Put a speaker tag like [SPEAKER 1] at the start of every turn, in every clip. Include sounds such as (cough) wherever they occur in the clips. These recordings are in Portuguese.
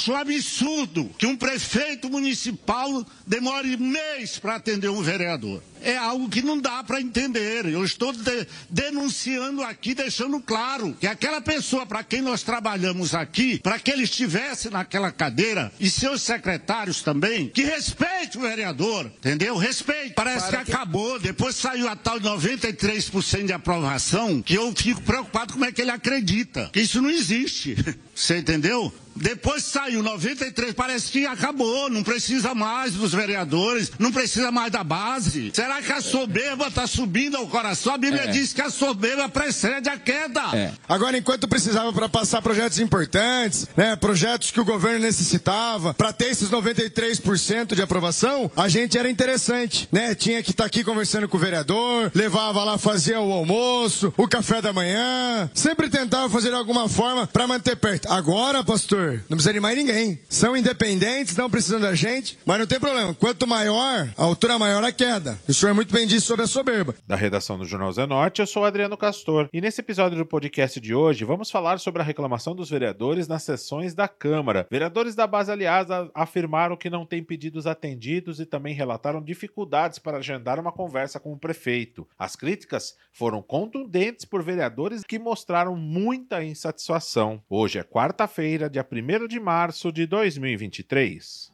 [SPEAKER 1] acho um absurdo que um prefeito municipal demore mês para atender um vereador. É algo que não dá para entender. Eu estou de, denunciando aqui, deixando claro que aquela pessoa para quem nós trabalhamos aqui, para que ele estivesse naquela cadeira e seus secretários também, que respeite o vereador, entendeu? Respeite. Parece que, que acabou. Depois saiu a tal de 93% de aprovação, que eu fico preocupado como é que ele acredita. Que isso não existe. (laughs) Você entendeu? Depois saiu 93, parece que acabou, não precisa mais dos vereadores, não precisa mais da base. Será que a soberba está subindo ao coração? A Bíblia é. diz que a soberba precede a queda. É.
[SPEAKER 2] Agora, enquanto precisava para passar projetos importantes, né, projetos que o governo necessitava, para ter esses 93% de aprovação, a gente era interessante, né? Tinha que estar tá aqui conversando com o vereador, levava lá, fazia o almoço, o café da manhã, sempre tentava fazer de alguma forma para manter perto. Agora, pastor, não precisa de mais ninguém. São independentes, não precisam da gente, mas não tem problema. Quanto maior, a altura maior a queda. O senhor muito bem disse sobre a soberba.
[SPEAKER 3] Da redação do Jornal Zenorte, eu sou Adriano Castor. E nesse episódio do podcast de hoje, vamos falar sobre a reclamação dos vereadores nas sessões da Câmara. Vereadores da base aliada afirmaram que não têm pedidos atendidos e também relataram dificuldades para agendar uma conversa com o prefeito. As críticas foram contundentes por vereadores que mostraram muita insatisfação. Hoje é quarta-feira, dia 1 de março de 2023.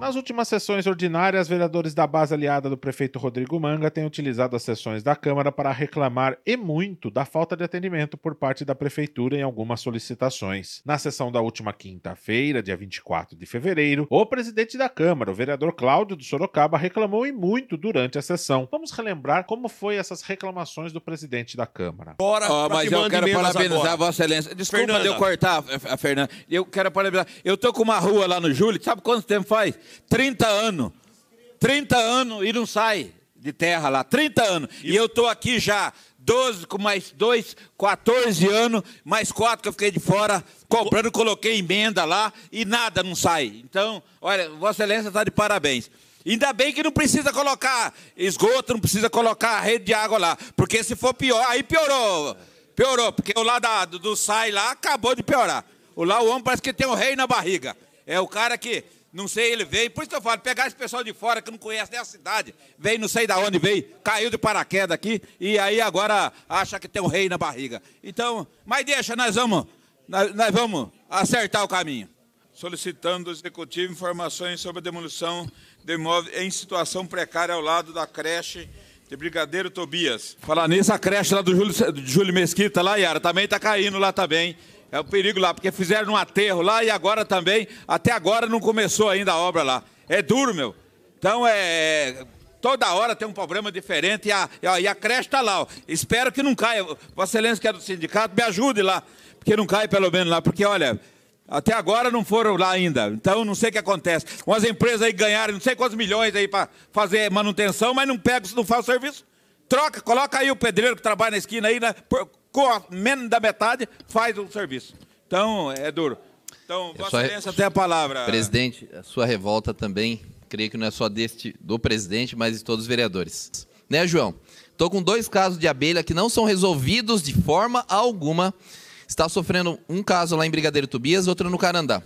[SPEAKER 3] Nas últimas sessões ordinárias, vereadores da base aliada do prefeito Rodrigo Manga têm utilizado as sessões da Câmara para reclamar e muito da falta de atendimento por parte da prefeitura em algumas solicitações. Na sessão da última quinta-feira, dia 24 de fevereiro, o presidente da Câmara, o vereador Cláudio do Sorocaba, reclamou e muito durante a sessão. Vamos relembrar como foi essas reclamações do presidente da Câmara.
[SPEAKER 4] Bora, oh, mas eu quero parabenizar a Vossa Excelência. Desculpa Fernanda. eu cortar, a Fernanda. Eu quero parabenizar. Eu tô com uma rua lá no Júlio, sabe quanto tempo faz? 30 anos. 30 anos e não sai de terra lá. 30 anos. E, eu estou aqui já 12 com mais 2, 14 anos, mais 4 que eu fiquei de fora, comprando, coloquei emenda lá e nada não sai. Então, olha, Vossa Excelência está de parabéns. Ainda bem que não precisa colocar esgoto, não precisa colocar rede de água lá. Porque se for pior, aí piorou. Piorou, porque o lá da, do, do SAI lá acabou de piorar. O lá o homem parece que tem um rei na barriga. É o cara que não sei, ele veio. Por isso que eu falo, pegar esse pessoal de fora que não conhece nem a cidade, veio, não sei de onde veio, caiu de paraquedas aqui e aí agora acha que tem um rei na barriga. Então, mas deixa, nós vamos, nós, nós vamos acertar o caminho.
[SPEAKER 5] Solicitando do Executivo informações sobre a demolição de imóvel em situação precária ao lado da creche de Brigadeiro Tobias.
[SPEAKER 4] Falar nisso, a creche lá do Júlio, do Júlio Mesquita, lá, Yara, também está caindo lá também. É o perigo lá, porque fizeram um aterro lá e agora também, até agora não começou ainda a obra lá. É duro, meu. Então é. Toda hora tem um problema diferente e a, e a creche está lá. Ó. Espero que não caia. Vossa Excelência, que é do sindicato, me ajude lá. Porque não cai pelo menos lá. Porque, olha, até agora não foram lá ainda. Então não sei o que acontece. Umas empresas aí ganharam não sei quantos milhões aí para fazer manutenção, mas não pegam, não faz o serviço. Troca, coloca aí o pedreiro que trabalha na esquina aí, né? com menos da metade, faz o serviço. Então, é duro. Então, Vossa Excelência, até a palavra.
[SPEAKER 6] Presidente, a sua revolta também, creio que não é só deste do presidente, mas de todos os vereadores. Né, João? Estou com dois casos de abelha que não são resolvidos de forma alguma. Está sofrendo um caso lá em Brigadeiro Tobias, outro no Carandá.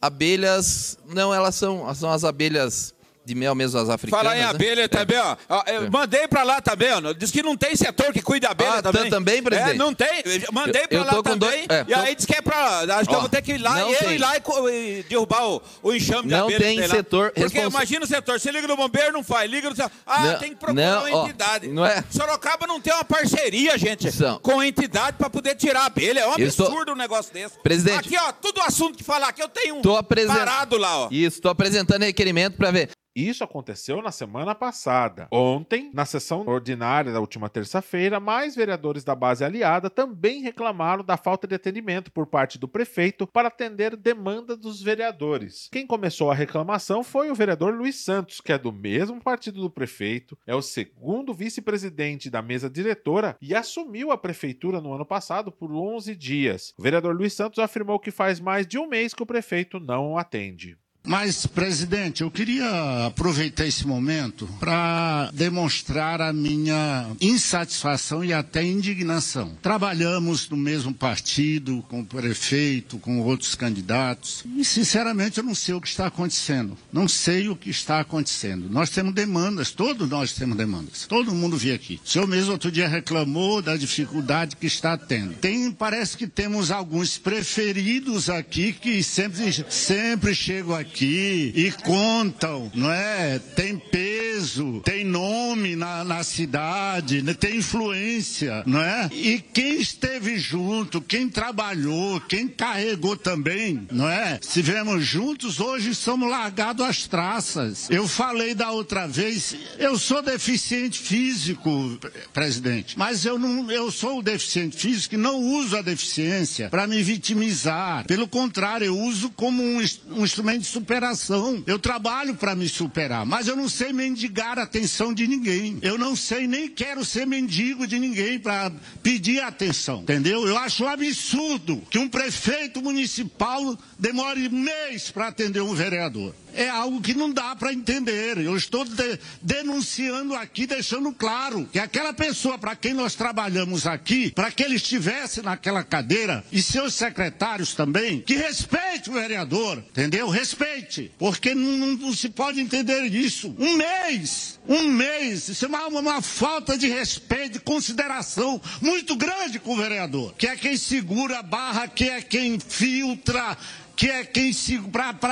[SPEAKER 6] Abelhas, não, elas são, são as abelhas de mel mesmo as africanas.
[SPEAKER 4] Falar em né? abelha né? também, ó. Eu é. mandei pra lá também, ó. Diz que não tem setor que cuida de abelha ah, também.
[SPEAKER 6] também, presidente?
[SPEAKER 4] É, não tem. Mandei eu lá também. Dois, é, e aí diz que é pra. Acho que eu vou ter que ir lá e eu ir lá e, derrubar o, o enxame
[SPEAKER 6] de
[SPEAKER 4] abelha.
[SPEAKER 6] Não tem setor.
[SPEAKER 4] Porque respons... imagina o setor. Você liga no bombeiro, não faz. Liga no. Ah, não, tem que procurar não, uma entidade. Ó, não é... Sorocaba não tem uma parceria, gente, São. com a entidade pra poder tirar a abelha. É um absurdo estou... um negócio desse.
[SPEAKER 6] Presidente.
[SPEAKER 4] Aqui, ó, tudo assunto que falar aqui, eu tenho um
[SPEAKER 6] apresent...
[SPEAKER 4] parado lá, ó.
[SPEAKER 6] Isso, tô apresentando requerimento pra ver.
[SPEAKER 3] Isso aconteceu na semana passada. Ontem, na sessão ordinária da última terça-feira, mais vereadores da base aliada também reclamaram da falta de atendimento por parte do prefeito para atender demanda dos vereadores. Quem começou a reclamação foi o vereador Luiz Santos, que é do mesmo partido do prefeito, é o segundo vice-presidente da mesa diretora e assumiu a prefeitura no ano passado por 11 dias. O vereador Luiz Santos afirmou que faz mais de um mês que o prefeito não atende.
[SPEAKER 1] Mas, presidente, eu queria aproveitar esse momento para demonstrar a minha insatisfação e até indignação. Trabalhamos no mesmo partido, com o prefeito, com outros candidatos, e sinceramente eu não sei o que está acontecendo. Não sei o que está acontecendo. Nós temos demandas, todos nós temos demandas. Todo mundo vê aqui. O senhor mesmo outro dia reclamou da dificuldade que está tendo. Tem, parece que temos alguns preferidos aqui que sempre, sempre chegam aqui aqui e contam, não é? Tem peso, tem nome na, na cidade, né? tem influência, não é? E quem esteve junto, quem trabalhou, quem carregou também, não é? Se vemos juntos, hoje somos largados às traças. Eu falei da outra vez, eu sou deficiente físico, presidente, mas eu não, eu sou deficiente físico e não uso a deficiência para me vitimizar. Pelo contrário, eu uso como um, um instrumento de superação. Eu trabalho para me superar, mas eu não sei mendigar a atenção de ninguém. Eu não sei nem quero ser mendigo de ninguém para pedir atenção, entendeu? Eu acho um absurdo que um prefeito municipal demore mês para atender um vereador é algo que não dá para entender. Eu estou de, denunciando aqui, deixando claro que aquela pessoa para quem nós trabalhamos aqui, para que ele estivesse naquela cadeira e seus secretários também, que respeite o vereador, entendeu? Respeite, porque não, não, não se pode entender isso. Um mês, um mês, isso é uma, uma falta de respeito, de consideração muito grande com o vereador, que é quem segura a barra, que é quem filtra que é quem se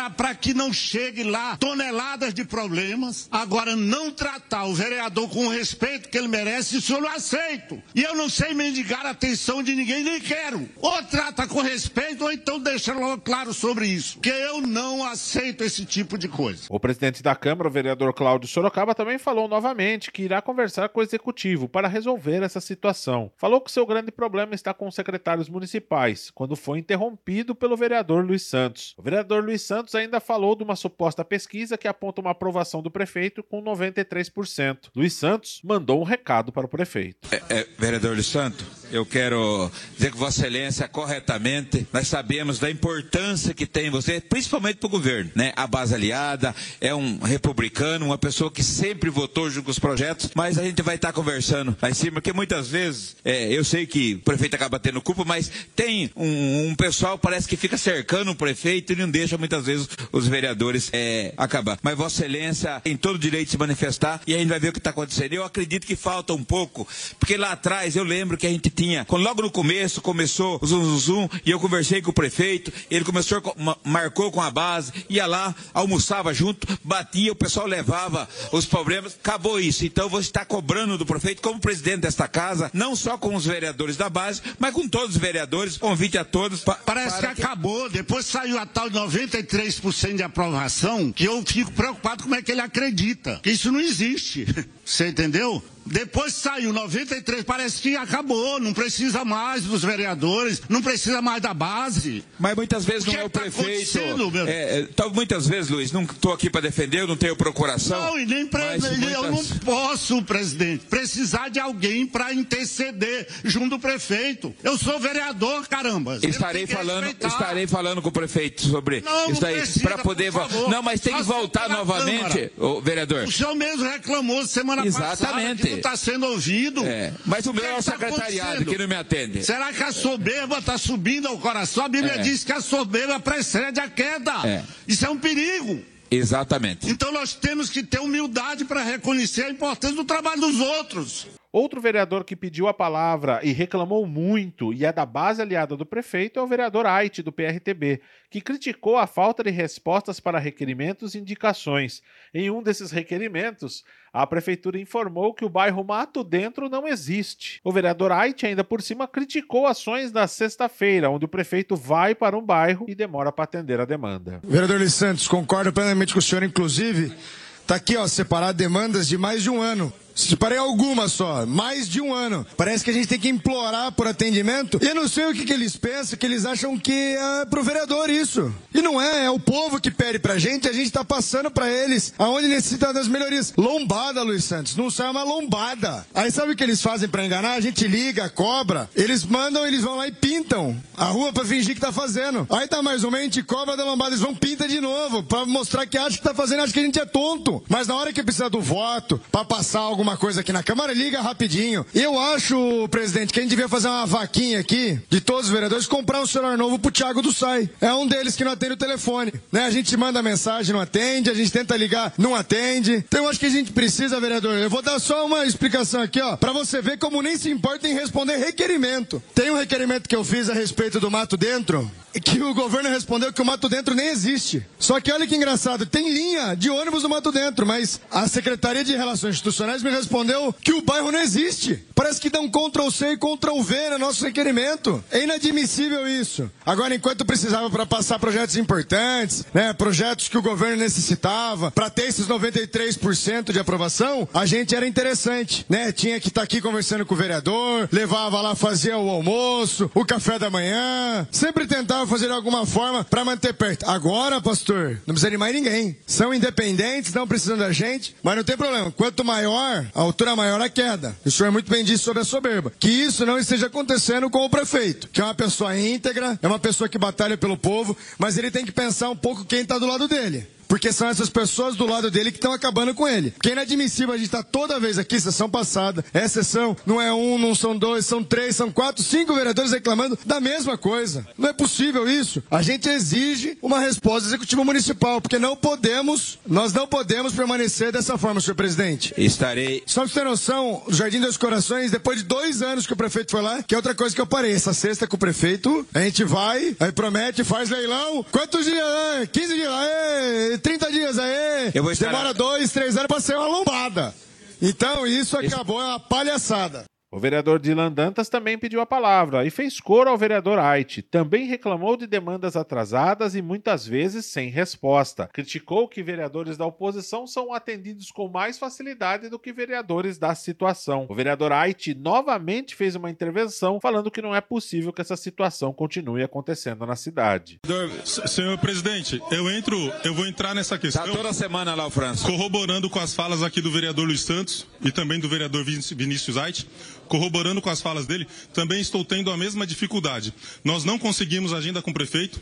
[SPEAKER 1] para que não chegue lá toneladas de problemas. Agora, não tratar o vereador com o respeito que ele merece, isso eu não aceito. E eu não sei mendigar a atenção de ninguém, nem quero. Ou trata com respeito, ou então deixa logo claro sobre isso. Que eu não aceito esse tipo de coisa.
[SPEAKER 3] O presidente da Câmara, o vereador Cláudio Sorocaba, também falou novamente que irá conversar com o executivo para resolver essa situação. Falou que seu grande problema está com os secretários municipais, quando foi interrompido pelo vereador Luiz Santos. O vereador Luiz Santos ainda falou de uma suposta pesquisa que aponta uma aprovação do prefeito com 93%. Luiz Santos mandou um recado para o prefeito.
[SPEAKER 4] É, é, vereador Luiz Santos, eu quero dizer que Vossa Excelência, corretamente, nós sabemos da importância que tem você, principalmente para o governo. Né? A base aliada é um republicano, uma pessoa que sempre votou junto com os projetos, mas a gente vai estar conversando lá em cima, porque muitas vezes, é, eu sei que o prefeito acaba tendo culpa, mas tem um, um pessoal parece que fica cercando prefeito e não deixa muitas vezes os vereadores é, acabar. Mas Vossa Excelência tem todo o direito de se manifestar e a gente vai ver o que está acontecendo. Eu acredito que falta um pouco, porque lá atrás eu lembro que a gente tinha, quando logo no começo começou o zum, zum, zum e eu conversei com o prefeito, ele começou, marcou com a base, ia lá, almoçava junto, batia, o pessoal levava os problemas, acabou isso. Então você está cobrando do prefeito, como presidente desta casa, não só com os vereadores da base, mas com todos os vereadores, convite a todos.
[SPEAKER 1] Parece que, que acabou, depois saiu a tal de 93% de aprovação, que eu fico preocupado como é que ele acredita. Que isso não existe. (laughs) Você entendeu? Depois saiu 93, parece que acabou, não precisa mais dos vereadores, não precisa mais da base.
[SPEAKER 4] Mas muitas vezes não é o tá prefeito. Meu... É, é, tá, muitas vezes, Luiz, não estou aqui para defender, eu não tenho procuração.
[SPEAKER 1] Não, e nem pre... muitas... eu não posso, presidente, precisar de alguém para interceder junto do prefeito. Eu sou vereador, caramba.
[SPEAKER 4] Estarei falando, estarei falando com o prefeito sobre não, isso aí para poder. Não, mas tem que voltar novamente, o vereador.
[SPEAKER 1] O senhor mesmo reclamou semana
[SPEAKER 4] Exatamente.
[SPEAKER 1] passada está sendo ouvido.
[SPEAKER 4] É. Mas o meu é o tá secretariado que não me atende.
[SPEAKER 1] Será que a soberba está subindo ao coração? A Bíblia é. diz que a soberba precede a queda. É. Isso é um perigo.
[SPEAKER 4] Exatamente.
[SPEAKER 1] Então nós temos que ter humildade para reconhecer a importância do trabalho dos outros.
[SPEAKER 3] Outro vereador que pediu a palavra e reclamou muito e é da base aliada do prefeito é o vereador Aite, do PRTB, que criticou a falta de respostas para requerimentos e indicações. Em um desses requerimentos, a prefeitura informou que o bairro Mato Dentro não existe. O vereador Aite, ainda por cima, criticou ações na sexta-feira, onde o prefeito vai para um bairro e demora para atender a demanda.
[SPEAKER 2] Vereador Luiz Santos, concordo plenamente com o senhor, inclusive. Está aqui, ó, separado demandas de mais de um ano Separei algumas só, mais de um ano. Parece que a gente tem que implorar por atendimento. E eu não sei o que, que eles pensam, que eles acham que é pro vereador isso. E não é, é o povo que pede pra gente, a gente tá passando pra eles aonde necessita das melhorias. Lombada, Luiz Santos, não sai uma lombada. Aí sabe o que eles fazem para enganar? A gente liga, cobra, eles mandam, eles vão lá e pintam a rua para fingir que tá fazendo. Aí tá mais uma, a gente cobra da lombada, eles vão pinta de novo, para mostrar que acha que tá fazendo, acha que a gente é tonto. Mas na hora que precisa do voto, para passar alguma coisa aqui na Câmara, liga rapidinho. Eu acho, presidente, que a gente devia fazer uma vaquinha aqui de todos os vereadores, comprar um celular novo pro Thiago do Sai. É um deles que não atende o telefone. Né? A gente manda mensagem, não atende, a gente tenta ligar, não atende. Então eu acho que a gente precisa, vereador. Eu vou dar só uma explicação aqui, ó, para você ver como nem se importa em responder requerimento. Tem um requerimento que eu fiz a respeito do mato dentro, que o governo respondeu que o mato dentro nem existe. Só que olha que engraçado, tem linha de ônibus no mato dentro, mas a Secretaria de Relações Institucionais me respondeu que o bairro não existe. Parece que dão Ctrl C e Ctrl V no nosso requerimento. É inadmissível isso. Agora, enquanto precisava para passar projetos importantes, né, projetos que o governo necessitava, para ter esses 93% de aprovação, a gente era interessante, né? Tinha que estar tá aqui conversando com o vereador, levava lá, fazia o almoço, o café da manhã, sempre tentava fazer de alguma forma para manter perto. Agora, pastor, não precisa de mais ninguém. São independentes, não precisam da gente, mas não tem problema. Quanto maior, a altura maior a queda. O senhor muito bem disse sobre a soberba. Que isso não esteja acontecendo com o prefeito, que é uma pessoa íntegra, é uma pessoa que batalha pelo povo, mas ele tem que pensar um pouco quem está do lado dele. Porque são essas pessoas do lado dele que estão acabando com ele. Porque é inadmissível a gente estar tá toda vez aqui, sessão passada. É sessão, não é um, não são dois, são três, são quatro, cinco vereadores reclamando da mesma coisa. Não é possível isso. A gente exige uma resposta executiva municipal, porque não podemos, nós não podemos permanecer dessa forma, senhor presidente.
[SPEAKER 7] Estarei.
[SPEAKER 2] Só pra você ter noção, o Jardim dos Corações, depois de dois anos que o prefeito foi lá, que é outra coisa que eu parei. Essa sexta com o prefeito, a gente vai, aí promete, faz leilão. Quantos dias? 15 dias. Aê, 30 dias aí. Eu vou estar... Demora dois, três anos pra ser uma lombada. Então isso acabou, é uma palhaçada.
[SPEAKER 3] O vereador Dylan Dantas também pediu a palavra e fez coro ao vereador Ait. Também reclamou de demandas atrasadas e muitas vezes sem resposta. Criticou que vereadores da oposição são atendidos com mais facilidade do que vereadores da situação. O vereador Ait novamente fez uma intervenção falando que não é possível que essa situação continue acontecendo na cidade.
[SPEAKER 8] Senhor presidente, eu entro, eu vou entrar nessa questão.
[SPEAKER 7] Tá toda semana lá o França.
[SPEAKER 8] Corroborando com as falas aqui do vereador Luiz Santos e também do vereador Vinícius Ait corroborando com as falas dele, também estou tendo a mesma dificuldade. Nós não conseguimos agenda com o prefeito,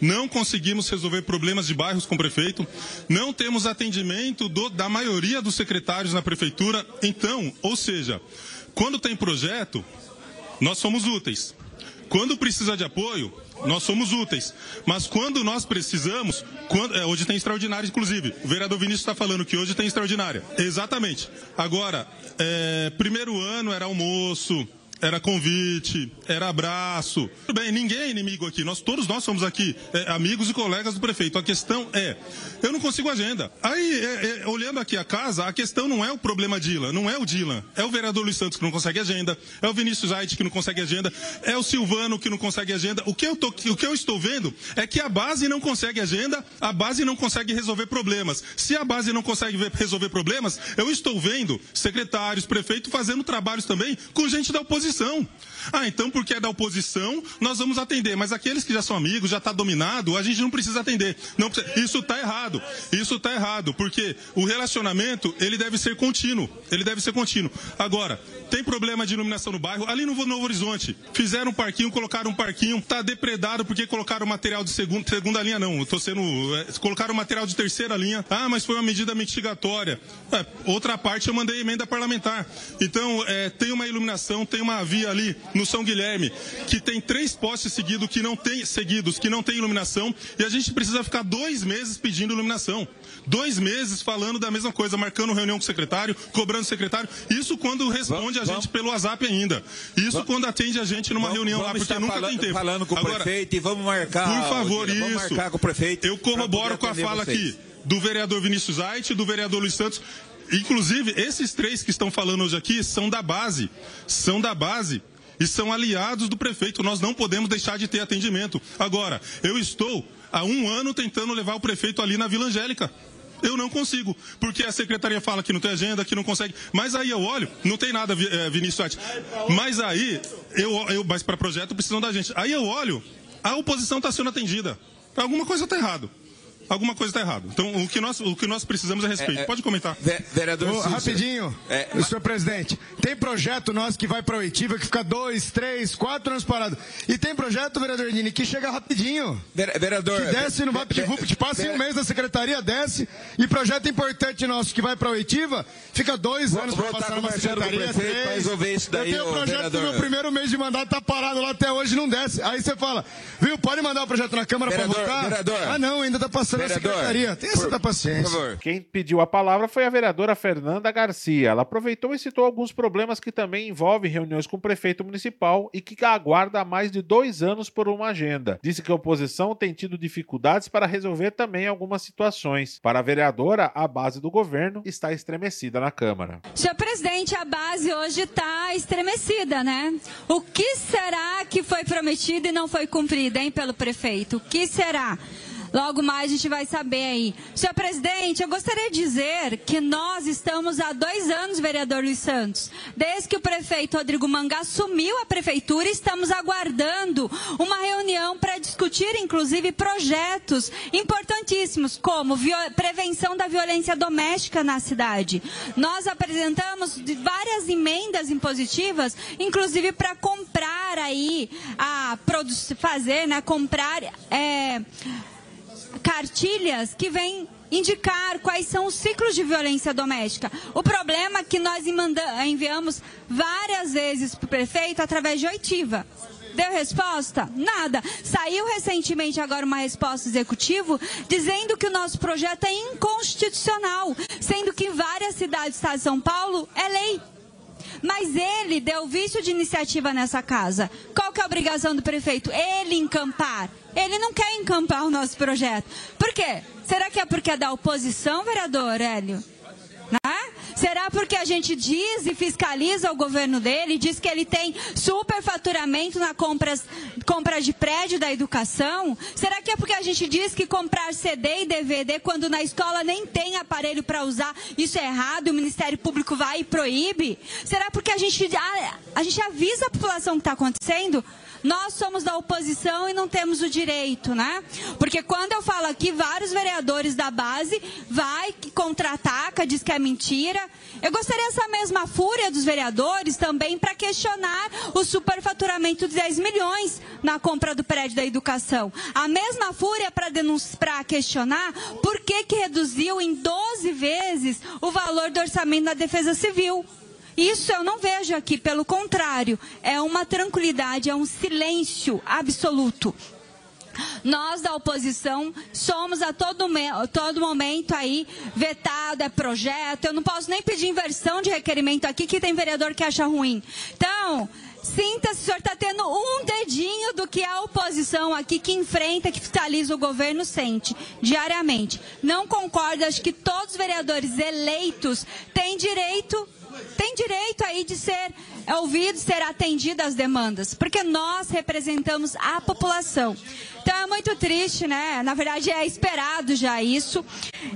[SPEAKER 8] não conseguimos resolver problemas de bairros com o prefeito, não temos atendimento do, da maioria dos secretários na prefeitura. Então, ou seja, quando tem projeto, nós somos úteis. Quando precisa de apoio, nós somos úteis. Mas quando nós precisamos, quando, é, hoje tem extraordinária, inclusive. O vereador Vinícius está falando que hoje tem extraordinária. Exatamente. Agora, é, primeiro ano era almoço, era convite, era abraço. Tudo bem, ninguém é inimigo aqui. Nós, todos nós somos aqui é, amigos e colegas do prefeito. A questão é, eu não consigo agenda. Aí, é, é, olhando aqui a casa, a questão não é o problema Dylan, não é o Dylan. É o vereador Luiz Santos que não consegue agenda, é o Vinícius Aite que não consegue agenda, é o Silvano que não consegue agenda. O que, eu tô, o que eu estou vendo é que a base não consegue agenda, a base não consegue resolver problemas. Se a base não consegue resolver problemas, eu estou vendo secretários, prefeito fazendo trabalhos também com gente da oposição oposição. Ah, então porque é da oposição, nós vamos atender. Mas aqueles que já são amigos, já está dominado, a gente não precisa atender. Não precisa... Isso está errado. Isso está errado, porque o relacionamento, ele deve ser contínuo. Ele deve ser contínuo. Agora, tem problema de iluminação no bairro? Ali no Novo Horizonte. Fizeram um parquinho, colocaram um parquinho, está depredado porque colocaram material de segunda, segunda linha, não. Tô sendo. É, colocaram material de terceira linha. Ah, mas foi uma medida mitigatória. É, outra parte eu mandei emenda parlamentar. Então, é, tem uma iluminação, tem uma via ali no São Guilherme, que tem três postes seguidos que não tem, seguidos que não tem iluminação, e a gente precisa ficar dois meses pedindo iluminação. Dois meses falando da mesma coisa, marcando reunião com o secretário, cobrando o secretário. Isso quando responde a gente pelo WhatsApp ainda. Isso vamos, quando atende a gente numa reunião lá, porque nunca
[SPEAKER 7] falando,
[SPEAKER 8] tem tempo.
[SPEAKER 7] falando com Agora, o prefeito e vamos marcar.
[SPEAKER 8] Por favor,
[SPEAKER 7] isso.
[SPEAKER 8] Vamos
[SPEAKER 7] marcar com o prefeito.
[SPEAKER 8] Eu corroboro com a fala vocês. aqui do vereador Vinícius Ait, do vereador Luiz Santos. Inclusive, esses três que estão falando hoje aqui são da base. São da base e são aliados do prefeito. Nós não podemos deixar de ter atendimento. Agora, eu estou há um ano tentando levar o prefeito ali na Vila Angélica. Eu não consigo, porque a secretaria fala que não tem agenda, que não consegue. Mas aí eu olho, não tem nada, é, Vinícius Mas aí, eu, eu, mas para projeto precisam da gente. Aí eu olho, a oposição está sendo atendida. Alguma coisa está errado alguma coisa está errada. Então, o que nós, o que nós precisamos é respeito. É, é, Pode comentar.
[SPEAKER 2] Vereador oh, Rapidinho, é, senhor presidente. Tem projeto nosso que vai para Oitiva que fica dois, três, quatro anos parado. E tem projeto, vereador Nini, que chega rapidinho.
[SPEAKER 7] Vereador.
[SPEAKER 2] Que desce, não vai pedir VUP, passa em um mês da secretaria, desce. E projeto importante nosso que vai para Oitiva fica dois anos para passar numa secretaria. Três.
[SPEAKER 7] resolver isso daí,
[SPEAKER 2] Eu tenho o projeto vereador. no meu primeiro mês de mandato, tá parado lá até hoje, não desce. Aí você fala, viu, pode mandar o projeto na Câmara para votar? Vereador. Ah, não, ainda tá passando vereador, a secretaria. Tenha essa paciência.
[SPEAKER 3] Quem pediu a palavra foi a vereadora Fernanda Garcia. Ela aproveitou e citou alguns problemas que também envolvem reuniões com o prefeito municipal e que aguarda há mais de dois anos por uma agenda. Disse que a oposição tem tido dificuldades para resolver também algumas situações. Para a vereadora, a base do governo está estremecida na Câmara.
[SPEAKER 9] Senhor presidente, a base hoje está estremecida, né? O que será que foi prometido e não foi cumprido, hein, pelo prefeito? O que será? Logo mais a gente vai saber aí. Senhor presidente, eu gostaria de dizer que nós estamos há dois anos, vereador Luiz Santos, desde que o prefeito Rodrigo Manga assumiu a prefeitura, estamos aguardando uma reunião para discutir, inclusive, projetos importantíssimos, como prevenção da violência doméstica na cidade. Nós apresentamos várias emendas impositivas, inclusive para comprar aí, a fazer, né, comprar. É, cartilhas que vêm indicar quais são os ciclos de violência doméstica. O problema é que nós enviamos várias vezes para o prefeito através de oitiva. Deu resposta? Nada. Saiu recentemente agora uma resposta executiva dizendo que o nosso projeto é inconstitucional, sendo que em várias cidades do estado de São Paulo é lei. Mas ele deu vício de iniciativa nessa casa. Qual que é a obrigação do prefeito? Ele encampar. Ele não quer encampar o nosso projeto. Por quê? Será que é porque é da oposição, vereador Hélio? Né? Será porque a gente diz e fiscaliza o governo dele, diz que ele tem superfaturamento na compra de prédio da educação? Será que é porque a gente diz que comprar CD e DVD quando na escola nem tem aparelho para usar, isso é errado, o Ministério Público vai e proíbe? Será porque a gente, a, a gente avisa a população que está acontecendo? Nós somos da oposição e não temos o direito, né? Porque quando eu falo aqui, vários vereadores da base vai, contra-ataca, diz que é mentira. Eu gostaria essa mesma fúria dos vereadores também para questionar o superfaturamento de 10 milhões na compra do prédio da educação. A mesma fúria para questionar por que, que reduziu em 12 vezes o valor do orçamento da defesa civil. Isso eu não vejo aqui, pelo contrário, é uma tranquilidade, é um silêncio absoluto. Nós da oposição somos a todo, todo momento aí vetado, é projeto. Eu não posso nem pedir inversão de requerimento aqui, que tem vereador que acha ruim. Então, sinta-se, o senhor está tendo um dedinho do que a oposição aqui que enfrenta, que fiscaliza o governo, sente diariamente. Não concordo, acho que todos os vereadores eleitos têm direito tem direito aí de ser ouvido, ser atendido às demandas, porque nós representamos a população. Então é muito triste, né? Na verdade é esperado já isso.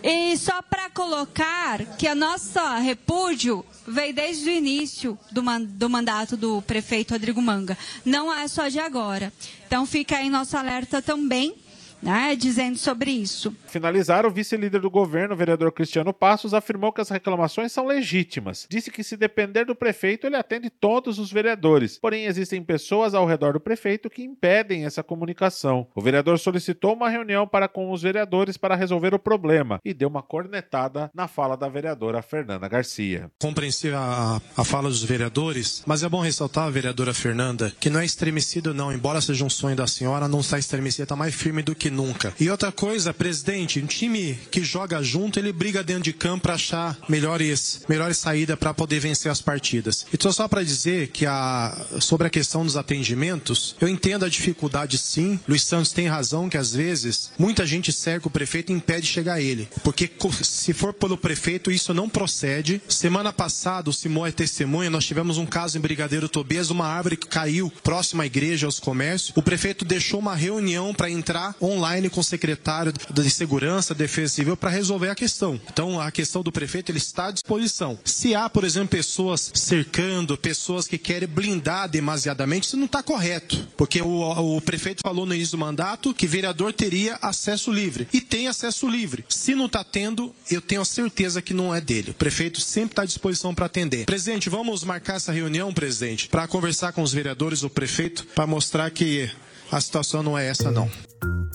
[SPEAKER 9] E só para colocar que a nossa repúdio veio desde o início do, do mandato do prefeito Rodrigo Manga. Não é só de agora. Então fica aí nosso alerta também né, dizendo sobre isso.
[SPEAKER 3] Finalizar, o vice-líder do governo, o vereador Cristiano Passos, afirmou que as reclamações são legítimas. Disse que se depender do prefeito, ele atende todos os vereadores. Porém, existem pessoas ao redor do prefeito que impedem essa comunicação. O vereador solicitou uma reunião para com os vereadores para resolver o problema e deu uma cornetada na fala da vereadora Fernanda Garcia.
[SPEAKER 10] Compreensível a, a fala dos vereadores, mas é bom ressaltar, vereadora Fernanda, que não é estremecido não, embora seja um sonho da senhora, não está estremecida, está mais firme do que que nunca. E outra coisa, presidente, um time que joga junto, ele briga dentro de campo para achar melhores, melhores saídas para poder vencer as partidas. Então só para dizer que a, sobre a questão dos atendimentos, eu entendo a dificuldade sim. Luiz Santos tem razão que às vezes muita gente cerca o prefeito e impede chegar a ele. Porque se for pelo prefeito, isso não procede. Semana passada, o Simão é testemunha, nós tivemos um caso em Brigadeiro Tobias, uma árvore que caiu próxima à igreja, aos comércios. O prefeito deixou uma reunião para entrar online online com o secretário de Segurança, Defesa Civil para resolver a questão. Então, a questão do prefeito ele está à disposição. Se há, por exemplo, pessoas cercando, pessoas que querem blindar demasiadamente, isso não está correto. Porque o, o prefeito falou no início do mandato que vereador teria acesso livre. E tem acesso livre. Se não está tendo, eu tenho certeza que não é dele. O prefeito sempre está à disposição para atender. Presidente, vamos marcar essa reunião, presidente, para conversar com os vereadores, o prefeito, para mostrar que a situação não é essa, não.